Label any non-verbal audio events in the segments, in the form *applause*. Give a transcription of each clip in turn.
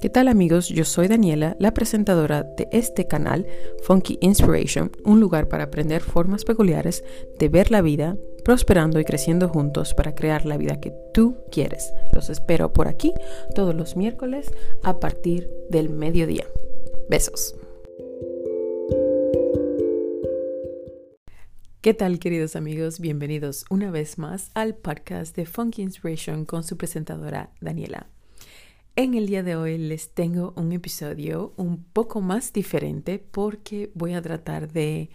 ¿Qué tal amigos? Yo soy Daniela, la presentadora de este canal Funky Inspiration, un lugar para aprender formas peculiares de ver la vida, prosperando y creciendo juntos para crear la vida que tú quieres. Los espero por aquí todos los miércoles a partir del mediodía. Besos. ¿Qué tal queridos amigos? Bienvenidos una vez más al podcast de Funky Inspiration con su presentadora Daniela. En el día de hoy les tengo un episodio un poco más diferente porque voy a tratar de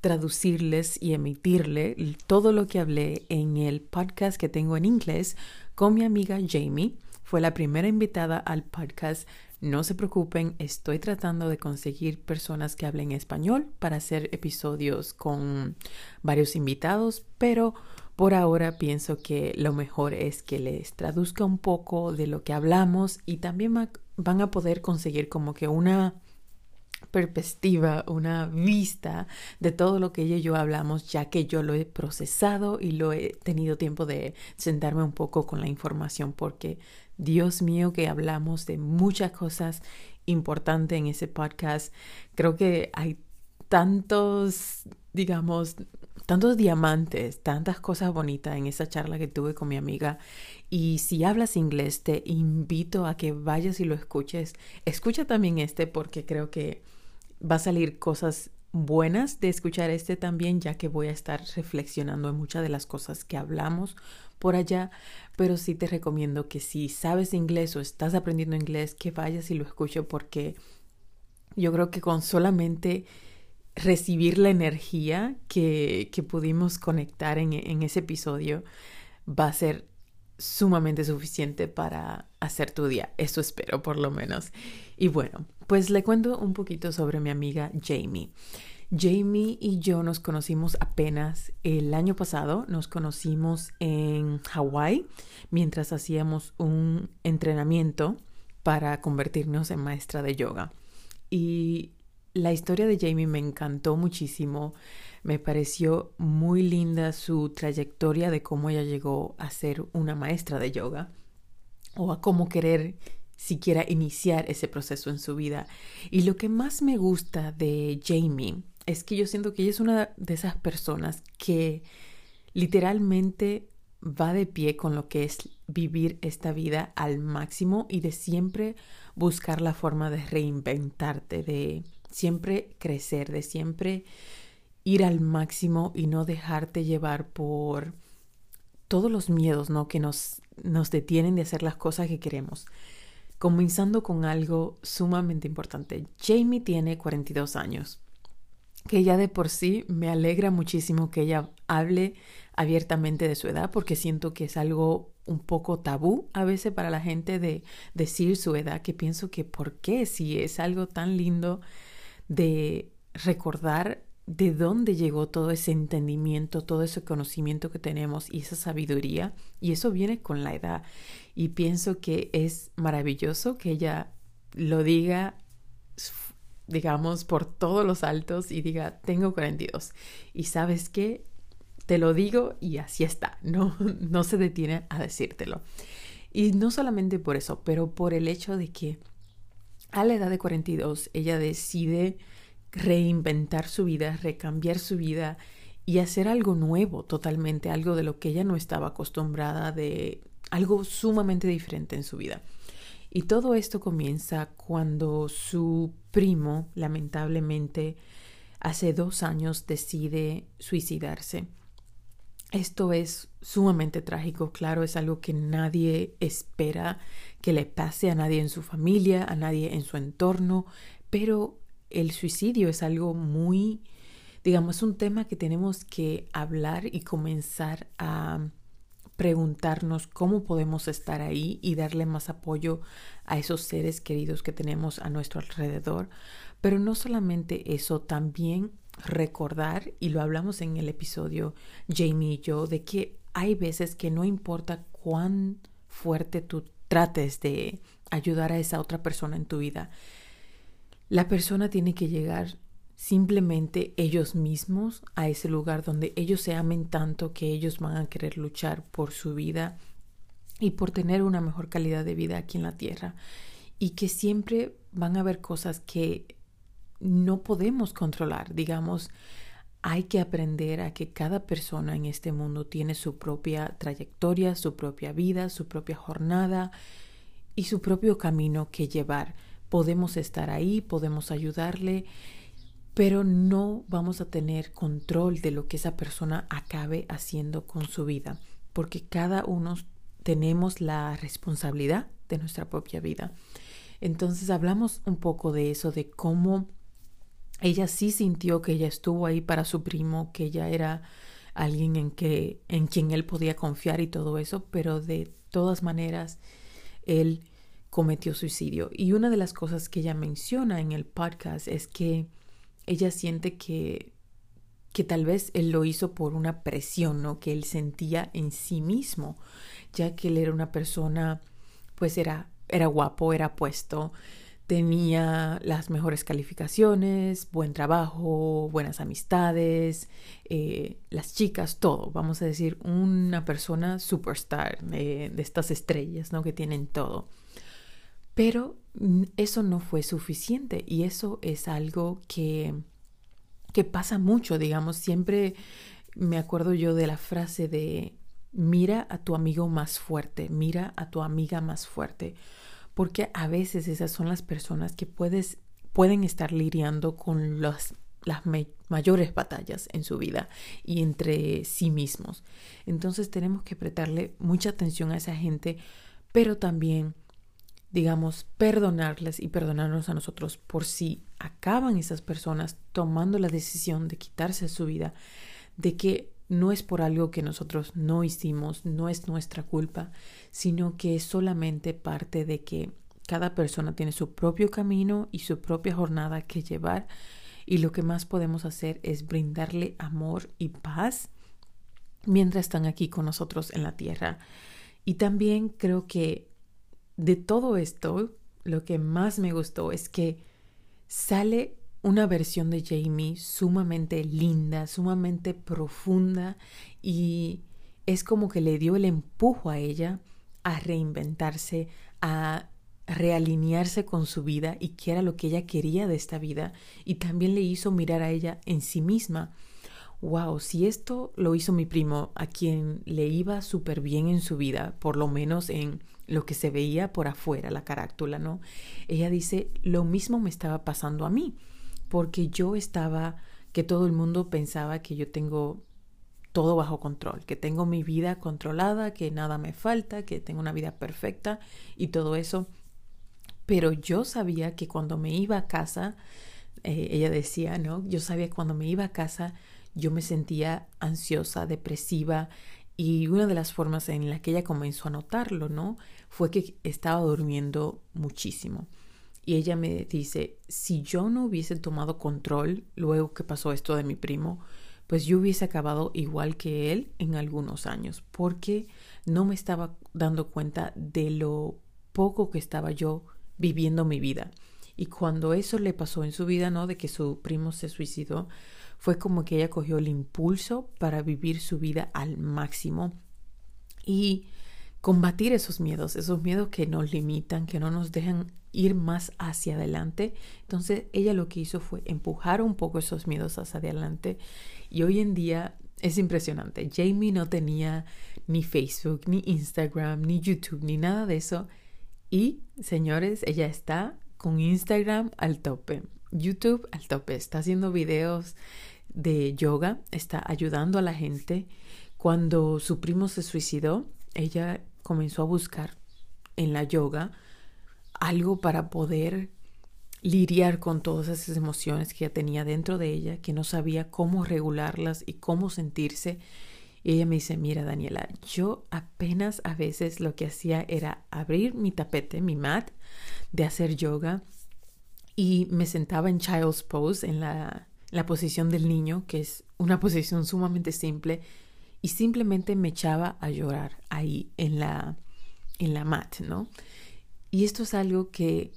traducirles y emitirle todo lo que hablé en el podcast que tengo en inglés con mi amiga Jamie. Fue la primera invitada al podcast no se preocupen, estoy tratando de conseguir personas que hablen español para hacer episodios con varios invitados, pero por ahora pienso que lo mejor es que les traduzca un poco de lo que hablamos y también van a poder conseguir como que una perspectiva, una vista de todo lo que ella y yo hablamos, ya que yo lo he procesado y lo he tenido tiempo de sentarme un poco con la información, porque Dios mío que hablamos de muchas cosas importantes en ese podcast. Creo que hay tantos, digamos, tantos diamantes, tantas cosas bonitas en esa charla que tuve con mi amiga. Y si hablas inglés, te invito a que vayas y lo escuches. Escucha también este porque creo que va a salir cosas buenas de escuchar este también, ya que voy a estar reflexionando en muchas de las cosas que hablamos por allá, pero sí te recomiendo que si sabes inglés o estás aprendiendo inglés, que vayas y lo escuches porque yo creo que con solamente recibir la energía que, que pudimos conectar en, en ese episodio va a ser sumamente suficiente para hacer tu día. Eso espero por lo menos. Y bueno, pues le cuento un poquito sobre mi amiga Jamie. Jamie y yo nos conocimos apenas el año pasado, nos conocimos en Hawái mientras hacíamos un entrenamiento para convertirnos en maestra de yoga. Y la historia de Jamie me encantó muchísimo, me pareció muy linda su trayectoria de cómo ella llegó a ser una maestra de yoga o a cómo querer siquiera iniciar ese proceso en su vida. Y lo que más me gusta de Jamie es que yo siento que ella es una de esas personas que literalmente va de pie con lo que es vivir esta vida al máximo y de siempre buscar la forma de reinventarte, de siempre crecer, de siempre ir al máximo y no dejarte llevar por todos los miedos ¿no? que nos, nos detienen de hacer las cosas que queremos. Comenzando con algo sumamente importante. Jamie tiene 42 años que ya de por sí me alegra muchísimo que ella hable abiertamente de su edad porque siento que es algo un poco tabú a veces para la gente de decir su edad, que pienso que por qué si es algo tan lindo de recordar de dónde llegó todo ese entendimiento, todo ese conocimiento que tenemos y esa sabiduría, y eso viene con la edad. Y pienso que es maravilloso que ella lo diga digamos, por todos los altos y diga, tengo 42. Y sabes qué, te lo digo y así está, *laughs* no, no se detiene a decírtelo. Y no solamente por eso, pero por el hecho de que a la edad de 42 ella decide reinventar su vida, recambiar su vida y hacer algo nuevo totalmente, algo de lo que ella no estaba acostumbrada, de algo sumamente diferente en su vida. Y todo esto comienza cuando su primo, lamentablemente, hace dos años decide suicidarse. Esto es sumamente trágico, claro, es algo que nadie espera que le pase a nadie en su familia, a nadie en su entorno, pero el suicidio es algo muy, digamos, un tema que tenemos que hablar y comenzar a preguntarnos cómo podemos estar ahí y darle más apoyo a esos seres queridos que tenemos a nuestro alrededor. Pero no solamente eso, también recordar, y lo hablamos en el episodio Jamie y yo, de que hay veces que no importa cuán fuerte tú trates de ayudar a esa otra persona en tu vida, la persona tiene que llegar simplemente ellos mismos a ese lugar donde ellos se amen tanto que ellos van a querer luchar por su vida y por tener una mejor calidad de vida aquí en la tierra. y que siempre van a haber cosas que no podemos controlar. Digamos, hay que aprender a que cada persona en este mundo tiene su propia trayectoria, su propia vida, su propia jornada y su propio camino que llevar. Podemos estar ahí, podemos ayudarle, pero no vamos a tener control de lo que esa persona acabe haciendo con su vida, porque cada uno tenemos la responsabilidad de nuestra propia vida. Entonces hablamos un poco de eso, de cómo ella sí sintió que ella estuvo ahí para su primo, que ella era alguien en, que, en quien él podía confiar y todo eso, pero de todas maneras él cometió suicidio. Y una de las cosas que ella menciona en el podcast es que ella siente que, que tal vez él lo hizo por una presión, ¿no? Que él sentía en sí mismo, ya que él era una persona, pues era, era guapo, era puesto, tenía las mejores calificaciones, buen trabajo, buenas amistades, eh, las chicas, todo, vamos a decir, una persona superstar de, estas estrellas, ¿no? Que tienen todo. Pero eso no fue suficiente y eso es algo que, que pasa mucho, digamos, siempre me acuerdo yo de la frase de mira a tu amigo más fuerte, mira a tu amiga más fuerte, porque a veces esas son las personas que puedes, pueden estar lidiando con las mayores batallas en su vida y entre sí mismos. Entonces tenemos que prestarle mucha atención a esa gente, pero también digamos, perdonarles y perdonarnos a nosotros por si acaban esas personas tomando la decisión de quitarse su vida, de que no es por algo que nosotros no hicimos, no es nuestra culpa, sino que es solamente parte de que cada persona tiene su propio camino y su propia jornada que llevar y lo que más podemos hacer es brindarle amor y paz mientras están aquí con nosotros en la tierra. Y también creo que de todo esto, lo que más me gustó es que sale una versión de Jamie sumamente linda, sumamente profunda y es como que le dio el empujo a ella a reinventarse, a realinearse con su vida y qué era lo que ella quería de esta vida y también le hizo mirar a ella en sí misma. Wow, si esto lo hizo mi primo, a quien le iba súper bien en su vida, por lo menos en lo que se veía por afuera, la carátula, ¿no? Ella dice, lo mismo me estaba pasando a mí, porque yo estaba, que todo el mundo pensaba que yo tengo todo bajo control, que tengo mi vida controlada, que nada me falta, que tengo una vida perfecta y todo eso. Pero yo sabía que cuando me iba a casa, eh, ella decía, ¿no? Yo sabía que cuando me iba a casa, yo me sentía ansiosa, depresiva, y una de las formas en la que ella comenzó a notarlo, ¿no? Fue que estaba durmiendo muchísimo. Y ella me dice, si yo no hubiese tomado control luego que pasó esto de mi primo, pues yo hubiese acabado igual que él en algunos años, porque no me estaba dando cuenta de lo poco que estaba yo viviendo mi vida. Y cuando eso le pasó en su vida, ¿no? De que su primo se suicidó, fue como que ella cogió el impulso para vivir su vida al máximo y combatir esos miedos, esos miedos que nos limitan, que no nos dejan ir más hacia adelante. Entonces ella lo que hizo fue empujar un poco esos miedos hacia adelante y hoy en día es impresionante. Jamie no tenía ni Facebook, ni Instagram, ni YouTube, ni nada de eso. Y, señores, ella está con Instagram al tope, YouTube al tope, está haciendo videos de yoga, está ayudando a la gente. Cuando su primo se suicidó, ella comenzó a buscar en la yoga algo para poder lidiar con todas esas emociones que ella tenía dentro de ella, que no sabía cómo regularlas y cómo sentirse. Y ella me dice, mira Daniela, yo apenas a veces lo que hacía era abrir mi tapete, mi mat, de hacer yoga y me sentaba en child's pose, en la la posición del niño, que es una posición sumamente simple, y simplemente me echaba a llorar ahí en la, en la mat, ¿no? Y esto es algo que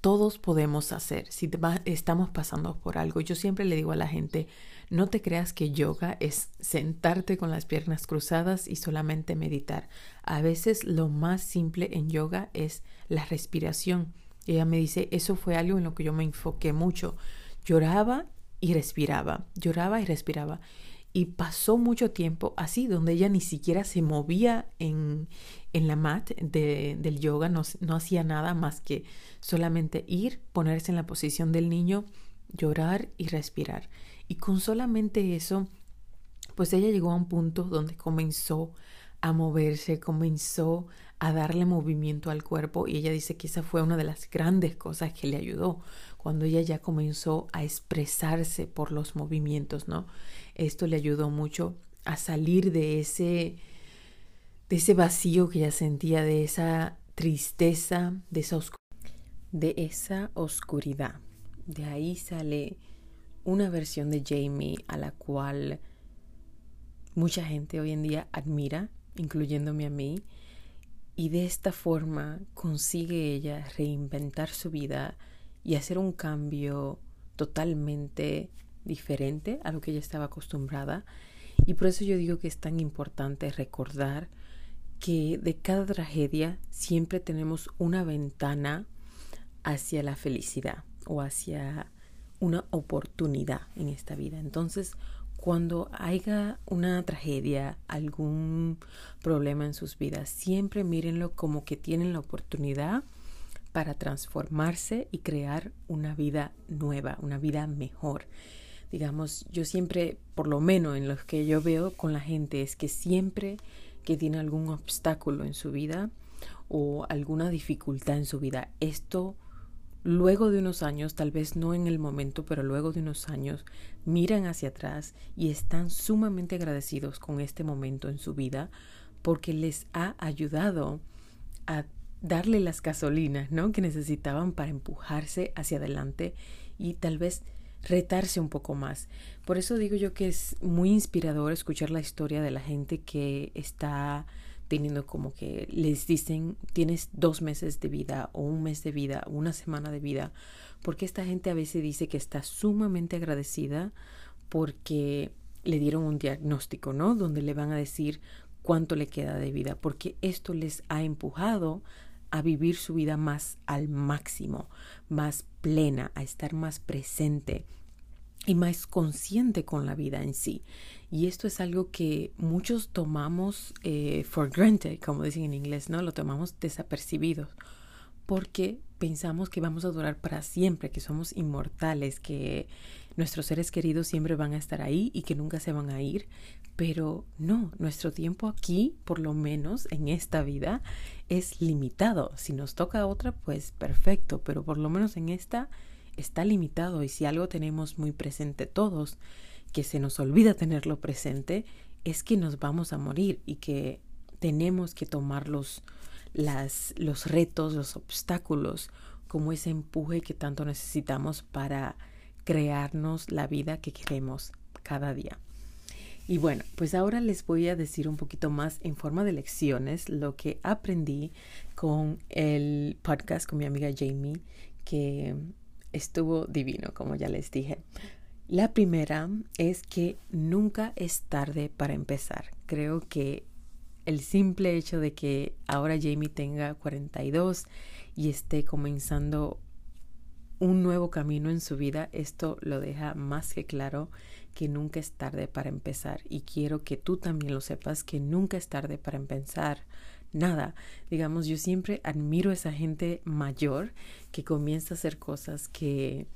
todos podemos hacer si estamos pasando por algo. Yo siempre le digo a la gente, no te creas que yoga es sentarte con las piernas cruzadas y solamente meditar. A veces lo más simple en yoga es la respiración Ella me dice, eso fue algo en lo que yo me enfoqué mucho. Lloraba y respiraba, lloraba y respiraba. Y pasó mucho tiempo así, donde ella ni siquiera se movía en, en la mat de, del yoga, no, no hacía nada más que solamente ir, ponerse en la posición del niño, llorar y respirar. Y con solamente eso, pues ella llegó a un punto donde comenzó a moverse, comenzó a darle movimiento al cuerpo y ella dice que esa fue una de las grandes cosas que le ayudó cuando ella ya comenzó a expresarse por los movimientos, ¿no? Esto le ayudó mucho a salir de ese de ese vacío que ella sentía, de esa tristeza, de esa de esa oscuridad. De ahí sale una versión de Jamie a la cual mucha gente hoy en día admira, incluyéndome a mí, y de esta forma consigue ella reinventar su vida y hacer un cambio totalmente diferente a lo que ella estaba acostumbrada. Y por eso yo digo que es tan importante recordar que de cada tragedia siempre tenemos una ventana hacia la felicidad o hacia una oportunidad en esta vida. Entonces, cuando haya una tragedia, algún problema en sus vidas, siempre mírenlo como que tienen la oportunidad para transformarse y crear una vida nueva, una vida mejor. Digamos, yo siempre, por lo menos en lo que yo veo con la gente, es que siempre que tiene algún obstáculo en su vida o alguna dificultad en su vida, esto luego de unos años, tal vez no en el momento, pero luego de unos años, miran hacia atrás y están sumamente agradecidos con este momento en su vida porque les ha ayudado a darle las gasolinas, ¿no? que necesitaban para empujarse hacia adelante y tal vez retarse un poco más. Por eso digo yo que es muy inspirador escuchar la historia de la gente que está teniendo como que les dicen tienes dos meses de vida o un mes de vida, una semana de vida, porque esta gente a veces dice que está sumamente agradecida porque le dieron un diagnóstico, ¿no? Donde le van a decir cuánto le queda de vida, porque esto les ha empujado a vivir su vida más al máximo, más plena, a estar más presente y más consciente con la vida en sí. Y esto es algo que muchos tomamos eh, for granted, como dicen en inglés, ¿no? Lo tomamos desapercibidos porque pensamos que vamos a durar para siempre, que somos inmortales, que nuestros seres queridos siempre van a estar ahí y que nunca se van a ir. Pero no, nuestro tiempo aquí, por lo menos en esta vida, es limitado. Si nos toca otra, pues perfecto, pero por lo menos en esta está limitado y si algo tenemos muy presente todos, que se nos olvida tenerlo presente, es que nos vamos a morir y que tenemos que tomar los, las, los retos, los obstáculos, como ese empuje que tanto necesitamos para crearnos la vida que queremos cada día. Y bueno, pues ahora les voy a decir un poquito más en forma de lecciones lo que aprendí con el podcast con mi amiga Jamie, que estuvo divino, como ya les dije. La primera es que nunca es tarde para empezar. Creo que el simple hecho de que ahora Jamie tenga 42 y esté comenzando un nuevo camino en su vida, esto lo deja más que claro que nunca es tarde para empezar. Y quiero que tú también lo sepas, que nunca es tarde para empezar nada. Digamos, yo siempre admiro a esa gente mayor que comienza a hacer cosas que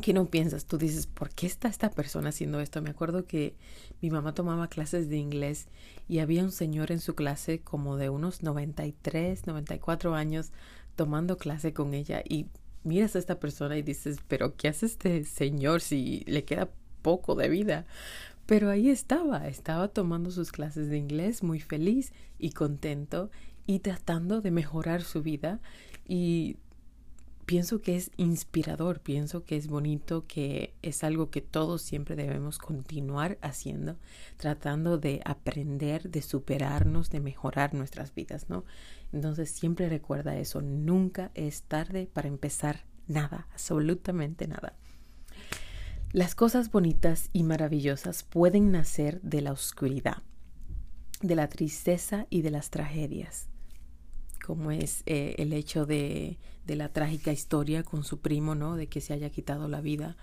que no piensas, tú dices, ¿por qué está esta persona haciendo esto? Me acuerdo que mi mamá tomaba clases de inglés y había un señor en su clase como de unos 93, 94 años tomando clase con ella y miras a esta persona y dices, pero ¿qué hace este señor si le queda poco de vida? Pero ahí estaba, estaba tomando sus clases de inglés muy feliz y contento y tratando de mejorar su vida y pienso que es inspirador, pienso que es bonito, que es algo que todos siempre debemos continuar haciendo, tratando de aprender, de superarnos, de mejorar nuestras vidas, ¿no? Entonces siempre recuerda eso, nunca es tarde para empezar nada, absolutamente nada. Las cosas bonitas y maravillosas pueden nacer de la oscuridad, de la tristeza y de las tragedias. como es eh, el hecho de, de la trágica historia con su primo, ¿no? De que se haya quitado la vida.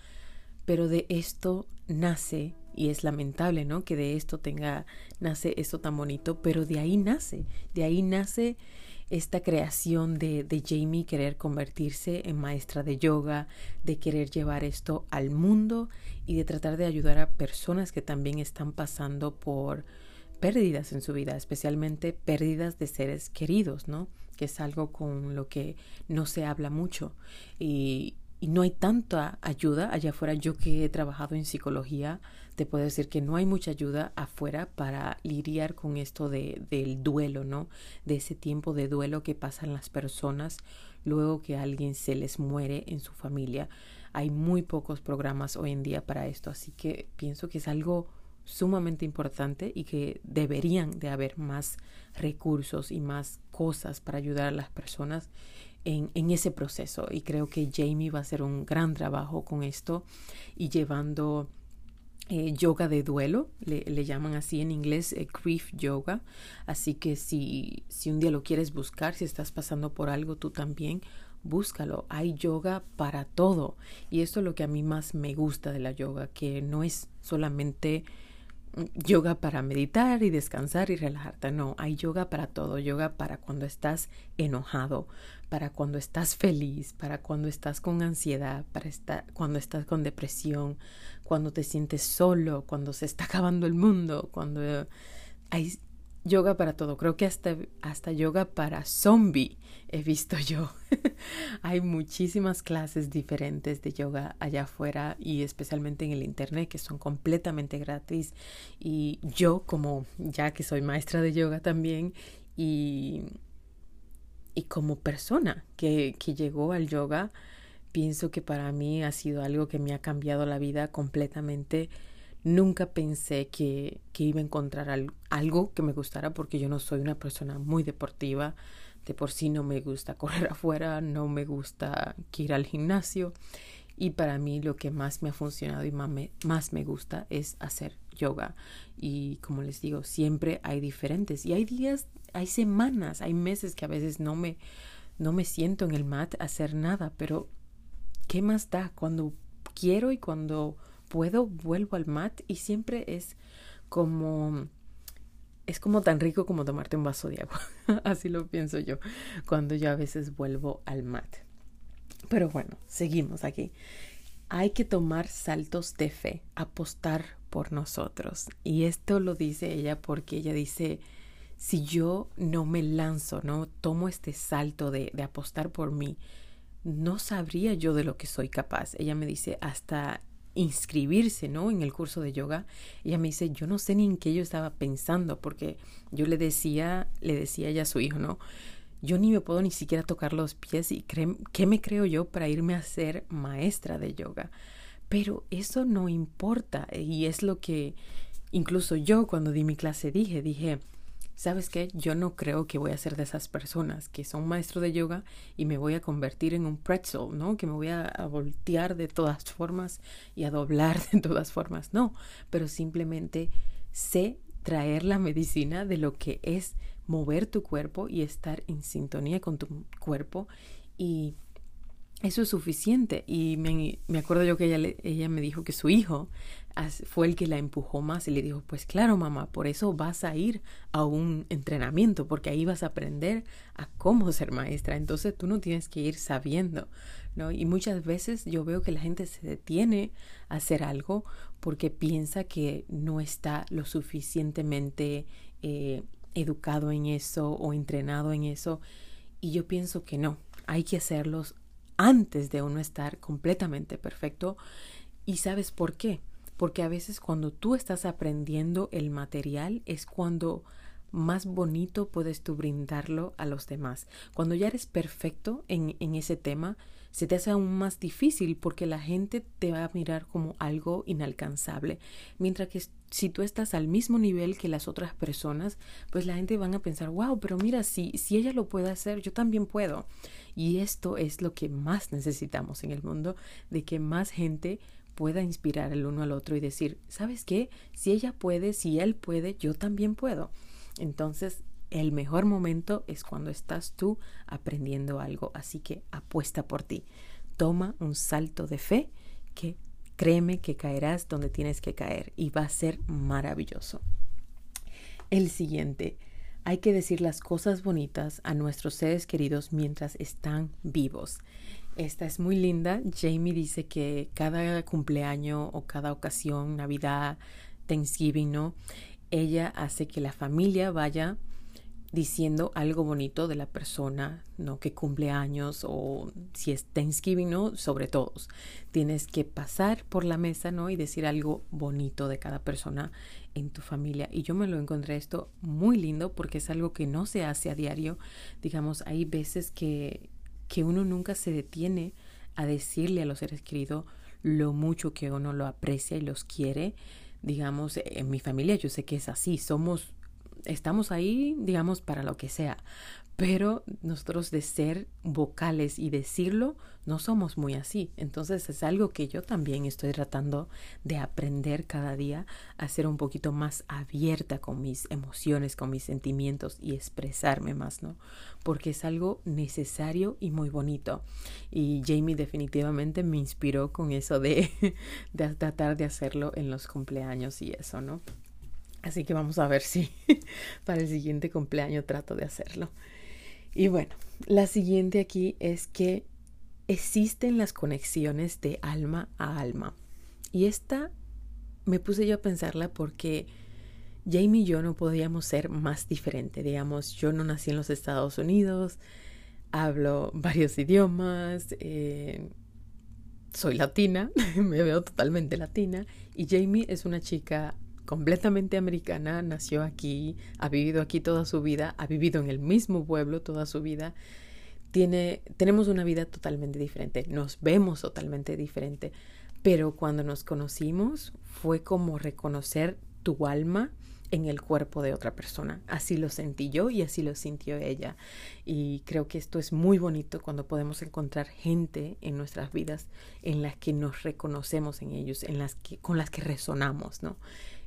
Pero de esto nace, y es lamentable, ¿no? Que de esto tenga, nace esto tan bonito, pero de ahí nace, de ahí nace esta creación de, de, Jamie querer convertirse en maestra de yoga, de querer llevar esto al mundo y de tratar de ayudar a personas que también están pasando por pérdidas en su vida, especialmente pérdidas de seres queridos, ¿no? Que es algo con lo que no se habla mucho y, y no hay tanta ayuda allá afuera. Yo que he trabajado en psicología, te puedo decir que no hay mucha ayuda afuera para lidiar con esto de, del duelo, ¿no? De ese tiempo de duelo que pasan las personas luego que alguien se les muere en su familia. Hay muy pocos programas hoy en día para esto, así que pienso que es algo sumamente importante y que deberían de haber más recursos y más cosas para ayudar a las personas en, en, ese proceso. Y creo que Jamie va a hacer un gran trabajo con esto y llevando eh, yoga de duelo, le, llaman así en inglés eh, grief yoga. Así que si, si un día lo quieres buscar, si estás pasando por algo tú también, búscalo. Hay yoga para todo. Y esto es lo que a mí más me gusta de la yoga, que no es solamente yoga para meditar y descansar y relajarte. No, hay yoga para todo. Yoga para cuando estás enojado, para cuando estás feliz, para cuando estás con ansiedad, para estar, cuando estás con depresión, cuando te sientes solo, cuando se está acabando el mundo, cuando hay yoga para todo. Creo que hasta, hasta yoga para zombie he visto yo. *laughs* Hay muchísimas clases diferentes de yoga allá afuera y especialmente en el internet que son completamente gratis. Y yo como ya que soy maestra de yoga también y, y como persona que, que llegó al yoga, pienso que para mí ha sido algo que me ha cambiado la vida completamente Nunca pensé que, que iba a encontrar al, algo que me gustara porque yo no soy una persona muy deportiva. De por sí no me gusta *laughs* correr afuera, no me gusta ir al gimnasio. Y para mí lo que más me ha funcionado y más me, más me gusta es hacer yoga. Y como les digo, siempre hay diferentes. Y hay días, hay semanas, hay meses que a veces no me, no me siento en el mat hacer nada. Pero, ¿qué más da cuando quiero y cuando puedo, vuelvo al mat y siempre es como es como tan rico como tomarte un vaso de agua. *laughs* Así lo pienso yo cuando yo a veces vuelvo al mat. Pero bueno, seguimos aquí. Hay que tomar saltos de fe, apostar por nosotros. Y esto lo dice ella porque ella dice, si yo no me lanzo, no tomo este salto de, de apostar por mí, no sabría yo de lo que soy capaz. Ella me dice, hasta inscribirse, ¿no? En el curso de yoga. Ella me dice, yo no sé ni en qué yo estaba pensando, porque yo le decía, le decía ella a su hijo, ¿no? Yo ni me puedo ni siquiera tocar los pies y ¿qué me creo yo para irme a ser maestra de yoga? Pero eso no importa y es lo que incluso yo cuando di mi clase dije, dije, ¿sabes qué? Yo no creo que voy a ser de esas personas que son maestro de yoga y me voy a convertir en un pretzel, ¿no? Que me voy a, voltear de todas formas y a doblar *laughs* de todas formas. No, pero simplemente sé traer la medicina de lo que es mover tu cuerpo y estar en sintonía con tu cuerpo y eso es suficiente. Y me, me acuerdo yo que ella, ella me dijo que su hijo fue el que la empujó más y le dijo, pues claro mamá, por eso vas a ir a un entrenamiento, porque ahí vas a aprender a cómo ser maestra. Entonces tú no tienes que ir sabiendo, ¿no? Y muchas veces yo veo que la gente se detiene a hacer algo porque piensa que no está lo suficientemente eh, educado en eso o entrenado en eso. Y yo pienso que no, hay que hacerlos antes de uno estar completamente perfecto. ¿Y sabes por qué? Porque a veces cuando tú estás aprendiendo el material es cuando más bonito puedes tú brindarlo a los demás. Cuando ya eres perfecto en, en ese tema, se te hace aún más difícil porque la gente te va a mirar como algo inalcanzable. Mientras que si tú estás al mismo nivel que las otras personas, pues la gente van a pensar, wow, pero mira, si, si ella lo puede hacer, yo también puedo. Y esto es lo que más necesitamos en el mundo, de que más gente pueda inspirar el uno al otro y decir, ¿sabes qué? Si ella puede, si él puede, yo también puedo. Entonces, el mejor momento es cuando estás tú aprendiendo algo, así que apuesta por ti. Toma un salto de fe que créeme que caerás donde tienes que caer y va a ser maravilloso. El siguiente, hay que decir las cosas bonitas a nuestros seres queridos mientras están vivos. Esta es muy linda. Jamie dice que cada cumpleaños o cada ocasión, Navidad, Thanksgiving, ¿no? Ella hace que la familia vaya diciendo algo bonito de la persona, ¿no? Que cumple años o si es Thanksgiving, ¿no? Sobre todos. Tienes que pasar por la mesa, ¿no? Y decir algo bonito de cada persona en tu familia. Y yo me lo encontré esto muy lindo porque es algo que no se hace a diario. Digamos, hay veces que, que uno nunca se detiene a decirle a los seres queridos lo mucho que uno lo aprecia y los quiere. Digamos, en mi familia yo sé que es así, somos estamos ahí, digamos, para lo que sea. Pero nosotros de ser vocales y decirlo, no somos muy así. Entonces es algo que yo también estoy tratando de aprender cada día a ser un poquito más abierta con mis emociones, con mis sentimientos y expresarme más, ¿no? Porque es algo necesario y muy bonito. Y Jamie definitivamente me inspiró con eso de, *laughs* de tratar de hacerlo en los cumpleaños y eso, ¿no? Así que vamos a ver si *laughs* para el siguiente cumpleaños trato de hacerlo. Y bueno, la siguiente aquí es que existen las conexiones de alma a alma. Y esta me puse yo a pensarla porque Jamie y yo no podíamos ser más diferentes. Digamos, yo no nací en los Estados Unidos, hablo varios idiomas, eh, soy latina, *laughs* me veo totalmente latina. Y Jamie es una chica completamente americana, nació aquí, ha vivido aquí toda su vida, ha vivido en el mismo pueblo toda su vida. Tiene, tenemos una vida totalmente diferente, nos vemos totalmente diferente, pero cuando nos conocimos fue como reconocer tu alma en el cuerpo de otra persona. Así lo sentí yo y así lo sintió ella. Y creo que esto es muy bonito cuando podemos encontrar gente en nuestras vidas en las que nos reconocemos en ellos, en las que con las que resonamos, ¿no?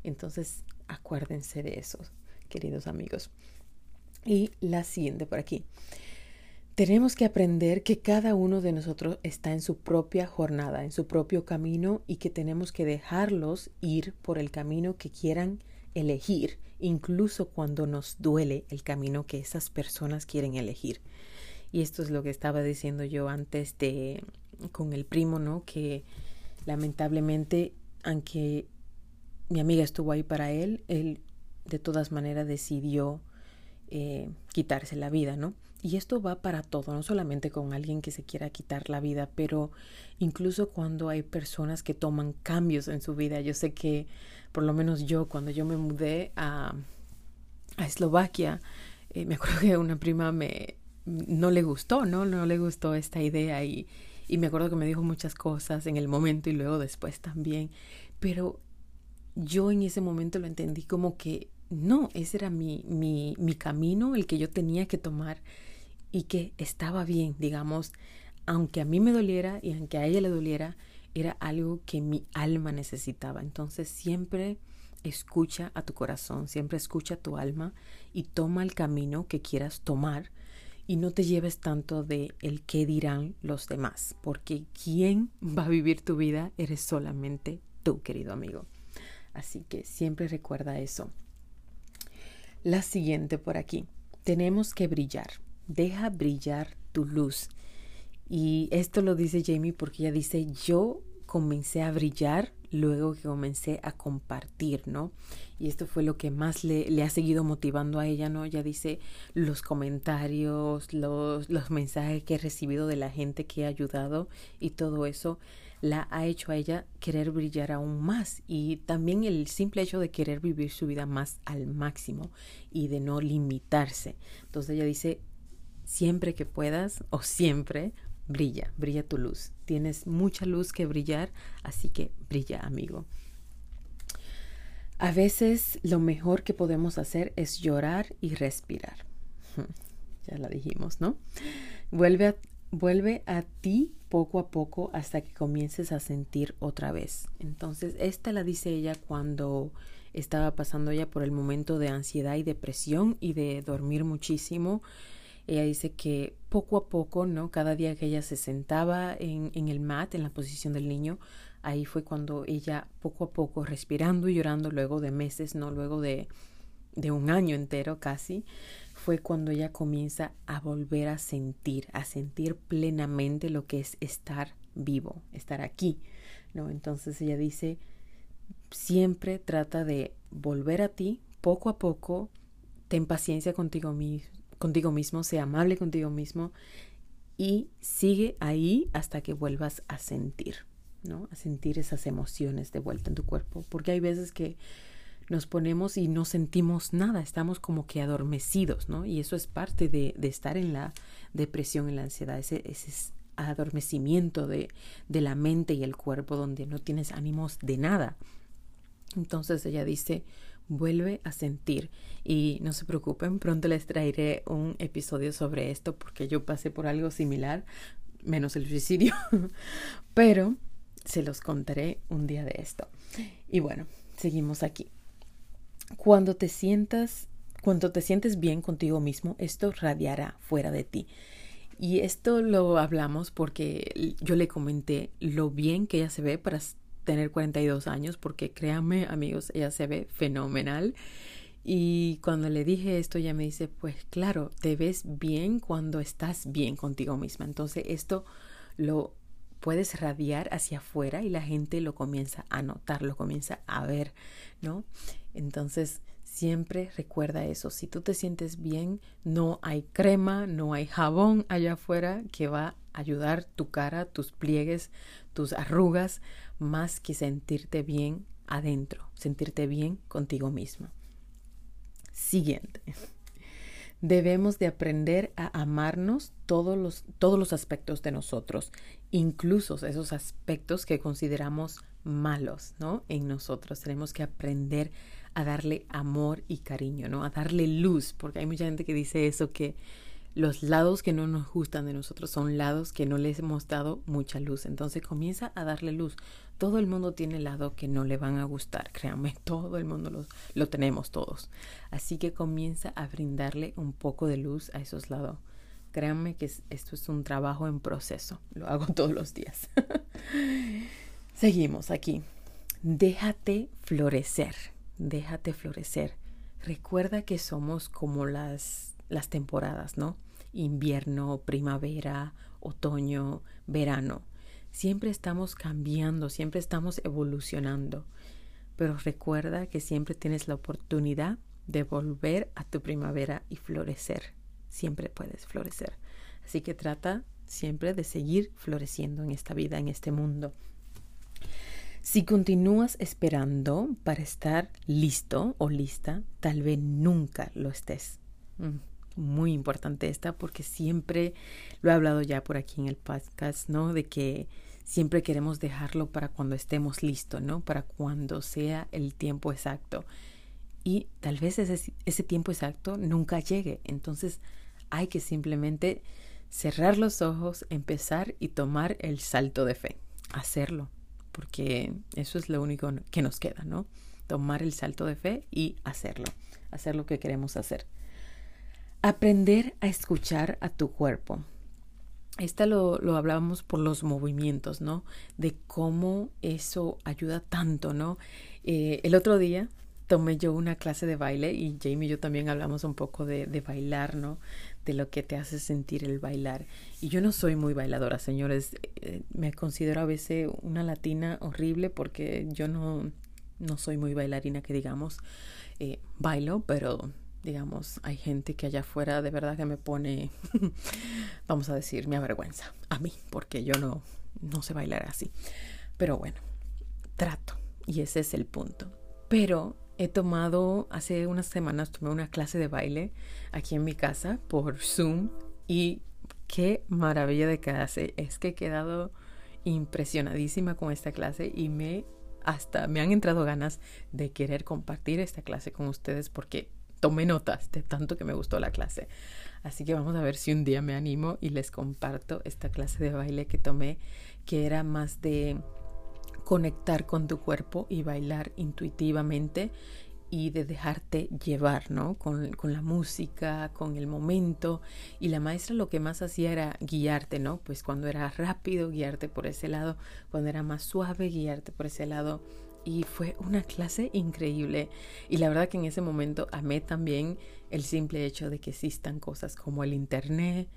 Entonces, acuérdense de eso, queridos amigos. Y la siguiente por aquí. Tenemos que aprender que cada uno de nosotros está en su propia jornada, en su propio camino y que tenemos que dejarlos ir por el camino que quieran elegir, incluso cuando nos duele el camino que esas personas quieren elegir. Y esto es lo que estaba diciendo yo antes de con el primo, ¿no? Que lamentablemente, aunque mi amiga estuvo ahí para él, él de todas maneras decidió eh, quitarse la vida, ¿no? Y esto va para todo, no solamente con alguien que se quiera quitar la vida, pero incluso cuando hay personas que toman cambios en su vida. Yo sé que, por lo menos yo, cuando yo me mudé a, a Eslovaquia, eh, me acuerdo que una prima me no le gustó, ¿no? No le gustó esta idea y, y me acuerdo que me dijo muchas cosas en el momento y luego después también. Pero yo en ese momento lo entendí como que no, ese era mi, mi, mi camino, el que yo tenía que tomar y que estaba bien, digamos, aunque a mí me doliera y aunque a ella le doliera, era algo que mi alma necesitaba. Entonces siempre escucha a tu corazón, siempre escucha a tu alma y toma el camino que quieras tomar y no te lleves tanto de el qué dirán los demás, porque quien va a vivir tu vida eres solamente tú, querido amigo. Así que siempre recuerda eso. La siguiente por aquí. Tenemos que brillar. Deja brillar tu luz. Y esto lo dice Jamie porque ella dice, yo comencé a brillar luego que comencé a compartir, ¿no? Y esto fue lo que más le, ha seguido motivando a ella, ¿no? Ella dice los comentarios, los, los mensajes que he recibido de la gente que ha ayudado y todo eso la ha hecho a ella querer brillar aún más y también el simple hecho de querer vivir su vida más al máximo y de no limitarse. Entonces ella dice, siempre que puedas o siempre, brilla, brilla tu luz. Tienes mucha luz que brillar, así que brilla, amigo. A veces lo mejor que podemos hacer es llorar y respirar. *laughs* Ya la dijimos, ¿no? Vuelve a, vuelve a ti poco a poco hasta que comiences a sentir otra vez. Entonces, esta la dice ella cuando estaba pasando ella por el momento de ansiedad y depresión y de dormir muchísimo. Ella dice que poco a poco, ¿no? Cada día que ella se sentaba en, en el mat, en la posición del niño, ahí fue cuando ella poco a poco, respirando y llorando luego de meses, ¿no? Luego de, de un año entero casi, fue cuando ella comienza a volver a sentir, a sentir plenamente lo que es estar vivo, estar aquí, ¿no? Entonces ella dice, siempre trata de volver a ti poco a poco, ten paciencia contigo, contigo mismo, sea amable contigo mismo y sigue ahí hasta que vuelvas a sentir, ¿no? A sentir esas emociones de vuelta en tu cuerpo, porque hay veces que nos ponemos y no sentimos nada, estamos como que adormecidos, ¿no? Y eso es parte de, estar en la depresión, en la ansiedad, ese, ese adormecimiento de, de la mente y el cuerpo donde no tienes ánimos de nada. Entonces ella dice, vuelve a sentir. Y no se preocupen, pronto les traeré un episodio sobre esto porque yo pasé por algo similar, menos el suicidio, *laughs* pero se los contaré un día de esto. Y bueno, seguimos aquí. Cuando te sientas, cuando te sientes bien contigo mismo, esto radiará fuera de ti. Y esto lo hablamos porque yo le comenté lo bien que ella se ve para tener 42 años, porque créanme amigos, ella se ve fenomenal. Y cuando le dije esto, ella me dice, pues claro, te ves bien cuando estás bien contigo misma. Entonces esto lo puedes radiar hacia afuera y la gente lo comienza a notar, lo comienza a ver, ¿no? Entonces, siempre recuerda eso. Si tú te sientes bien, no hay crema, no hay jabón allá afuera que va a ayudar tu cara, tus pliegues, tus arrugas, más que sentirte bien adentro, sentirte bien contigo mismo. Siguiente. Debemos de aprender a amarnos todos los, todos los aspectos de nosotros, incluso esos aspectos que consideramos malos, ¿no? En nosotros tenemos que aprender a darle amor y cariño, ¿no? A darle luz, porque hay mucha gente que dice eso, que los lados que no nos gustan de nosotros son lados que no les hemos dado mucha luz. Entonces comienza a darle luz. Todo el mundo tiene lado que no le van a gustar, *laughs* créanme, todo el mundo los, lo tenemos todos. Así que comienza a brindarle un poco de luz a esos lados. Créanme que esto es un trabajo en proceso, lo hago *laughs* todos los días. *laughs* Seguimos aquí. Déjate florecer déjate florecer. Recuerda que somos como las, las temporadas, ¿no? Invierno, primavera, otoño, verano. Siempre estamos cambiando, siempre estamos evolucionando. Pero recuerda que siempre tienes la oportunidad de volver a tu primavera y florecer. Siempre puedes florecer. Así que trata siempre de seguir floreciendo en esta vida, en este mundo. Si continúas esperando para estar listo o lista, tal vez nunca lo estés. Mm, muy importante esta porque siempre lo he hablado ya por aquí en el podcast, ¿no? De que siempre queremos dejarlo para cuando estemos listos, ¿no? Para cuando sea el tiempo exacto. Y tal vez ese, ese tiempo exacto nunca llegue. Entonces hay que simplemente cerrar los ojos, empezar y tomar el salto de fe. Hacerlo porque eso es lo único que nos queda, ¿no? Tomar el salto de fe y hacerlo, hacer lo que queremos hacer. Aprender a escuchar a tu cuerpo. Esta lo, lo hablábamos por los movimientos, ¿no? De cómo eso ayuda tanto, ¿no? Eh, el otro día tomé yo una clase de baile y Jamie y yo también hablamos un poco de, de bailar, ¿no? de lo que te hace sentir el bailar. Y yo no soy muy bailadora, señores. Eh, me considero a veces una latina horrible porque yo no, no soy muy bailarina, que digamos. Eh, bailo, pero digamos, hay gente que allá afuera de verdad que me pone, *laughs* vamos a decir, me avergüenza a mí, porque yo no, no sé bailar así. Pero bueno, trato. Y ese es el punto. Pero he tomado, hace unas semanas tomé una clase de baile aquí en mi casa por Zoom y qué maravilla de clase. Es que he quedado impresionadísima con esta clase y me hasta me han entrado ganas de querer compartir esta clase con ustedes porque tomé notas de tanto que me gustó la clase. Así que vamos a ver si un día me animo y les comparto esta clase de baile que tomé que era más de conectar con tu cuerpo y bailar intuitivamente y de dejarte llevar, ¿no? Con, con, la música, con el momento. Y la maestra lo que más hacía era guiarte, ¿no? Pues cuando era rápido, guiarte por ese lado, cuando era más suave, guiarte por ese lado. Y fue una clase increíble. Y la verdad que en ese momento amé también el simple hecho de que existan cosas como el Internet,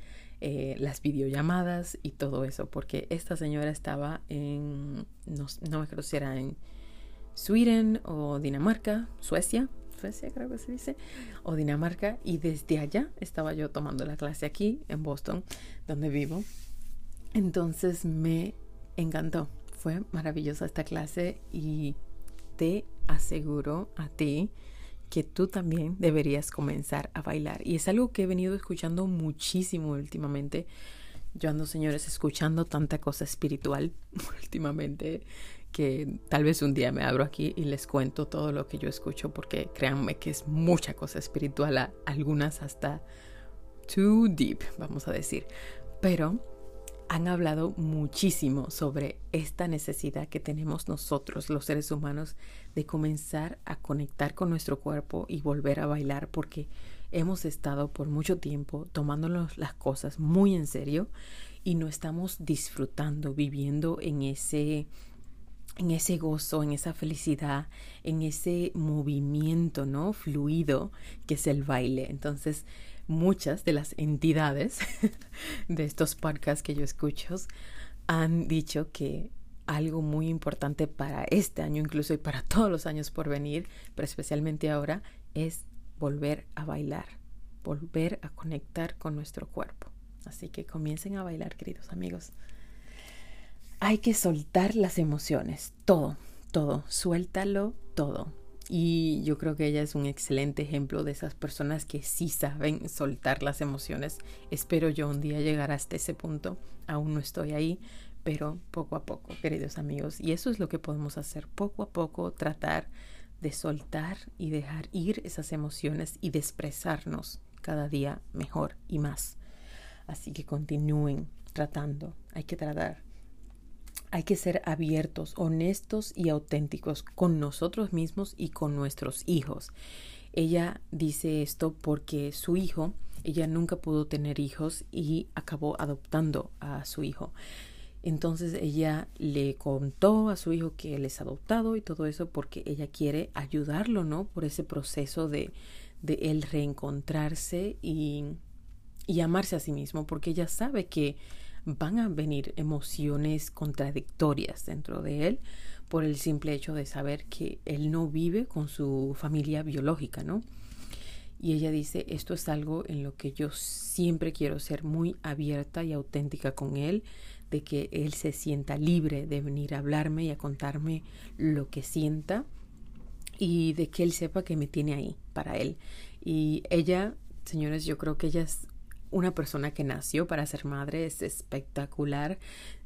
eh, las videollamadas y todo eso, porque esta señora estaba en, no, me acuerdo si era en Sweden o Dinamarca, Suecia, Suecia creo que se dice, o Dinamarca, y desde allá estaba yo tomando la clase aquí en Boston, donde vivo. Entonces me encantó, fue maravillosa esta clase y te aseguro a ti que tú también deberías comenzar a bailar. Y es algo que he venido escuchando muchísimo últimamente. Yo ando, señores, escuchando tanta cosa espiritual *laughs* últimamente que tal vez un día me abro aquí y les cuento todo lo que yo escucho porque créanme que es mucha cosa espiritual, algunas hasta too deep, vamos a decir. Pero han hablado muchísimo sobre esta necesidad que tenemos nosotros, los seres humanos, de comenzar a conectar con nuestro cuerpo y volver a bailar porque hemos estado por mucho tiempo tomándonos las cosas muy en serio y no estamos disfrutando, viviendo en ese en ese gozo, en esa felicidad, en ese movimiento, ¿no? Fluido que es el baile. Entonces, muchas de las entidades *laughs* de estos podcasts que yo escucho han dicho que algo muy importante para este año incluso y para todos los años por venir, pero especialmente ahora, es volver a bailar, volver a conectar con nuestro cuerpo. Así que comiencen a bailar, queridos amigos hay que soltar las emociones, todo, todo, suéltalo todo. Y yo creo que ella es un excelente ejemplo de esas personas que sí saben soltar las emociones. Espero yo un día llegar hasta ese punto. Aún no estoy ahí, pero poco a poco, queridos amigos. Y eso es lo que podemos hacer, poco a poco tratar de soltar y dejar ir esas emociones y de expresarnos cada día mejor y más. Así que continúen tratando, hay que tratar hay que ser abiertos, honestos y auténticos con nosotros mismos y con nuestros hijos. Ella dice esto porque su hijo, ella nunca pudo tener hijos y acabó adoptando a su hijo. Entonces ella le contó a su hijo que él es adoptado y todo eso porque ella quiere ayudarlo, ¿no? Por ese proceso de, de él reencontrarse y, y amarse a sí mismo, porque ella sabe que van a venir emociones contradictorias dentro de él por el simple hecho de saber que él no vive con su familia biológica, ¿no? Y ella dice, esto es algo en lo que yo siempre quiero ser muy abierta y auténtica con él, de que él se sienta libre de venir a hablarme y a contarme lo que sienta y de que él sepa que me tiene ahí para él. Y ella, señores, yo creo que ella es una persona que nació para ser madre es espectacular.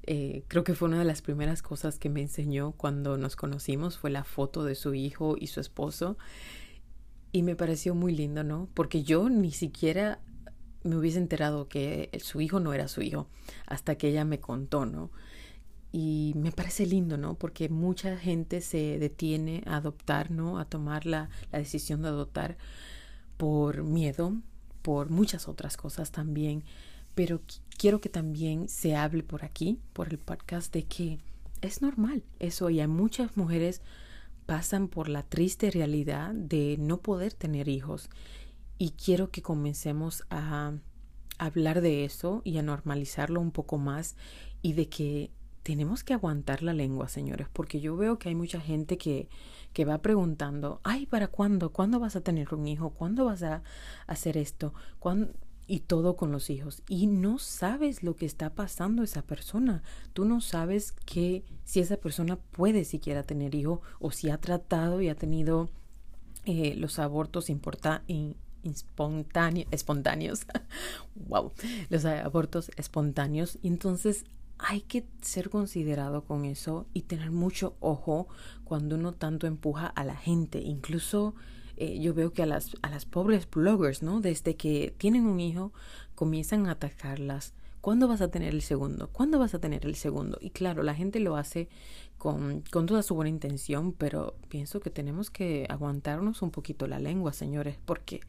Eh, creo que fue una de las primeras cosas que me enseñó cuando nos conocimos, fue la foto de su hijo y su esposo. Y me pareció muy lindo, ¿no? Porque yo ni siquiera me hubiese enterado que su hijo no era su hijo hasta que ella me contó, ¿no? Y me parece lindo, ¿no? Porque mucha gente se detiene a adoptar, ¿no? A tomar la, la decisión de adoptar por miedo, por muchas otras cosas también, pero quiero que también se hable por aquí, por el podcast, de que es normal eso y hay muchas mujeres pasan por la triste realidad de no poder tener hijos y quiero que comencemos a hablar de eso y a normalizarlo un poco más y de que tenemos que aguantar la lengua, señores, porque yo veo que hay mucha gente que, que va preguntando, ay, ¿para cuándo? ¿Cuándo vas a tener un hijo? ¿Cuándo vas a hacer esto? Y todo con los hijos. Y no sabes lo que está pasando esa persona. Tú no sabes que si esa persona puede siquiera tener hijo o si ha tratado y ha tenido eh, los abortos espontáneos. *laughs* wow, los abortos espontáneos. Entonces hay que ser considerado con eso y tener mucho ojo cuando uno tanto empuja a la gente. Incluso eh, yo veo que a las, a las pobres bloggers, ¿no? Desde que tienen un hijo, comienzan a atacarlas ¿cuándo vas a tener el segundo? ¿Cuándo vas a tener el segundo? Y claro, la gente lo hace con, con toda su buena intención, pero pienso que tenemos que aguantarnos un poquito la lengua, señores, porque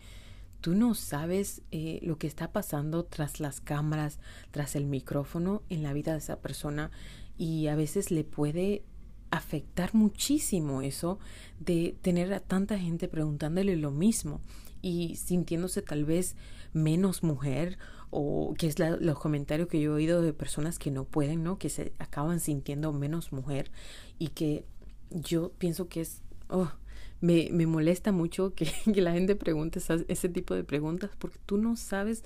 tú no sabes eh, lo que está pasando tras las cámaras, tras el micrófono en la vida de esa persona y a veces le puede afectar muchísimo eso de tener a tanta gente preguntándole lo mismo y sintiéndose tal vez menos mujer o que es los comentarios que yo he oído de personas que no pueden, ¿no? Que se acaban sintiendo menos mujer y que yo pienso que es, oh, me, me molesta mucho que, *laughs* la gente pregunte ese tipo de preguntas porque tú no sabes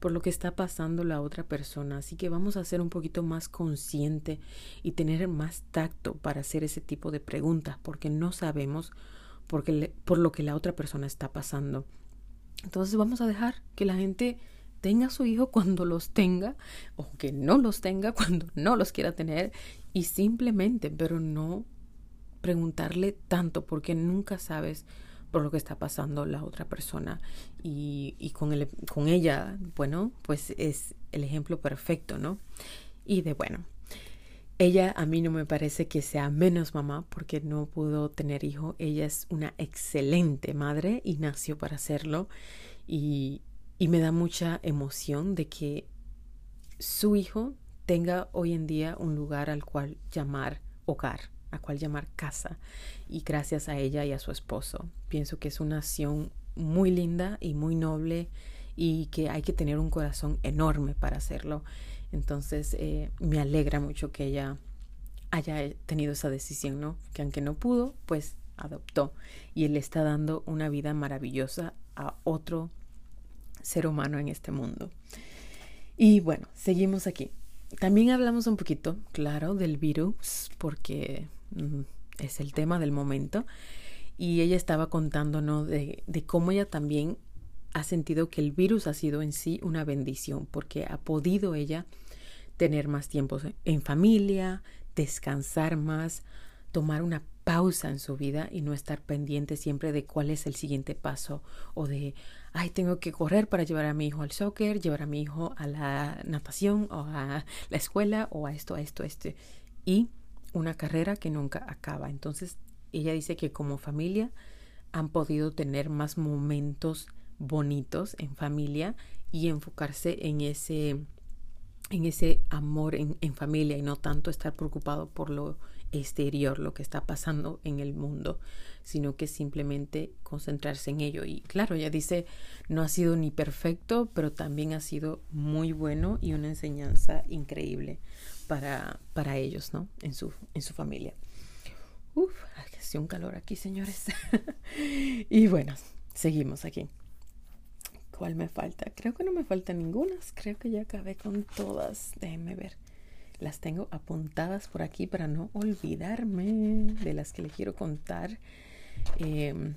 por lo que está pasando la otra persona. Así que vamos a ser un poquito más consciente y tener más tacto para hacer ese tipo de preguntas porque no sabemos porque por lo que la otra persona está pasando. Entonces vamos a dejar que la gente tenga su hijo cuando los tenga o que no los tenga *laughs* cuando no los quiera tener y simplemente, pero no preguntarle tanto porque nunca sabes por lo que está pasando la otra persona y, y con, el, con ella, bueno, pues es el ejemplo perfecto, ¿no? Y de bueno, ella a mí no me parece que sea menos mamá porque no pudo tener hijo. Ella es una excelente madre y nació para hacerlo. Y, y me da mucha emoción de que su hijo tenga hoy en día un lugar al cual llamar hogar, a cual llamar casa. Y gracias a ella y a su esposo. Pienso que es una acción muy linda y muy noble y que hay que tener un corazón enorme para hacerlo. Entonces eh, me alegra mucho que ella haya tenido esa decisión, ¿no? Que aunque no pudo, pues adoptó y él está dando una vida maravillosa a otro ser humano en este mundo. Y bueno, seguimos aquí. También hablamos un poquito, claro, del virus, porque es el tema del momento. Y ella estaba contándonos de, de cómo ella también ha sentido que el virus ha sido en sí una bendición, porque ha podido ella tener más tiempo en familia, descansar más, tomar una pausa en su vida y no estar pendiente siempre de cuál es el siguiente paso o de, ay, tengo que correr para llevar a mi hijo al soccer, llevar a mi hijo a la natación o a la escuela o a esto, a esto, a este. Y una carrera que nunca acaba. Entonces, ella dice que como familia han podido tener más momentos bonitos en familia y enfocarse en ese en ese amor en, familia y no tanto estar preocupado por lo exterior, lo que está pasando en el mundo, sino que simplemente concentrarse en ello. Y claro, ella dice, no ha sido ni perfecto, pero también ha sido muy bueno y una enseñanza increíble para, para ellos, ¿no? En su, en su familia. Uf, hace un calor aquí, señores. *laughs* y bueno, seguimos aquí. ¿Cuál me falta? Creo que no me falta ninguna. Creo que ya acabé con todas. Déjenme ver. Las tengo apuntadas por aquí para no olvidarme de las que le quiero contar. Em,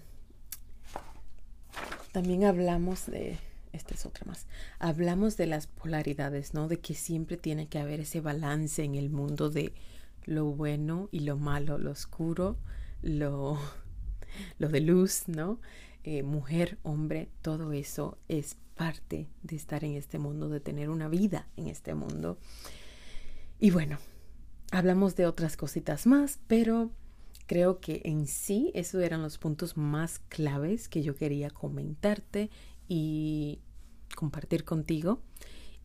también hablamos de, esta es otra más, hablamos de las polaridades, ¿no? De que siempre tiene que haber ese balance en el mundo de lo bueno y lo malo, lo oscuro, lo, *laughs* lo de luz, ¿no? Eh, mujer, hombre, todo eso es parte de estar en este mundo, de tener una vida en este mundo. Y bueno, hablamos de otras cositas más, pero creo que en sí esos eran los puntos más claves que yo quería comentarte y compartir contigo.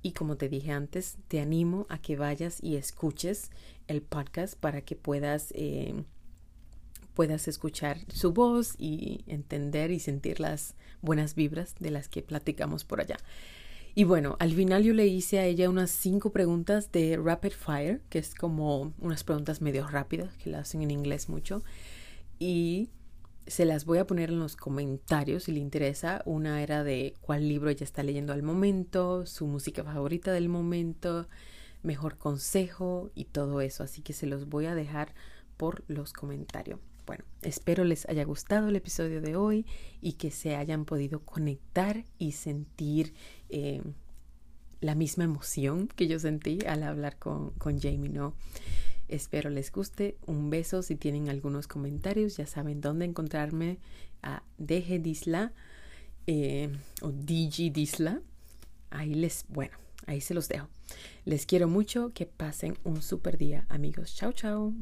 Y como te dije antes, te animo a que vayas y escuches el podcast para que puedas eh, puedas escuchar su voz y entender y sentir las buenas vibras de las que platicamos por allá. Y bueno, al final yo le hice a ella unas cinco preguntas de Rapid Fire, que es como unas preguntas medio rápidas, que la hacen en inglés mucho. Y se las voy a poner en los comentarios si le interesa. Una era de cuál libro ella está leyendo al momento, su música favorita del momento, mejor consejo y todo eso. Así que se los voy a dejar por los comentarios. Bueno, espero les haya gustado el episodio de hoy y que se hayan podido conectar y sentir eh, la misma emoción que yo sentí al hablar con, con Jamie, ¿no? Espero les guste. Un beso. Si tienen algunos comentarios, ya saben dónde encontrarme a DG Disla eh, o DG Disla. Ahí les, bueno, ahí se los dejo. Les quiero mucho, que pasen un super día amigos. Chao, chao.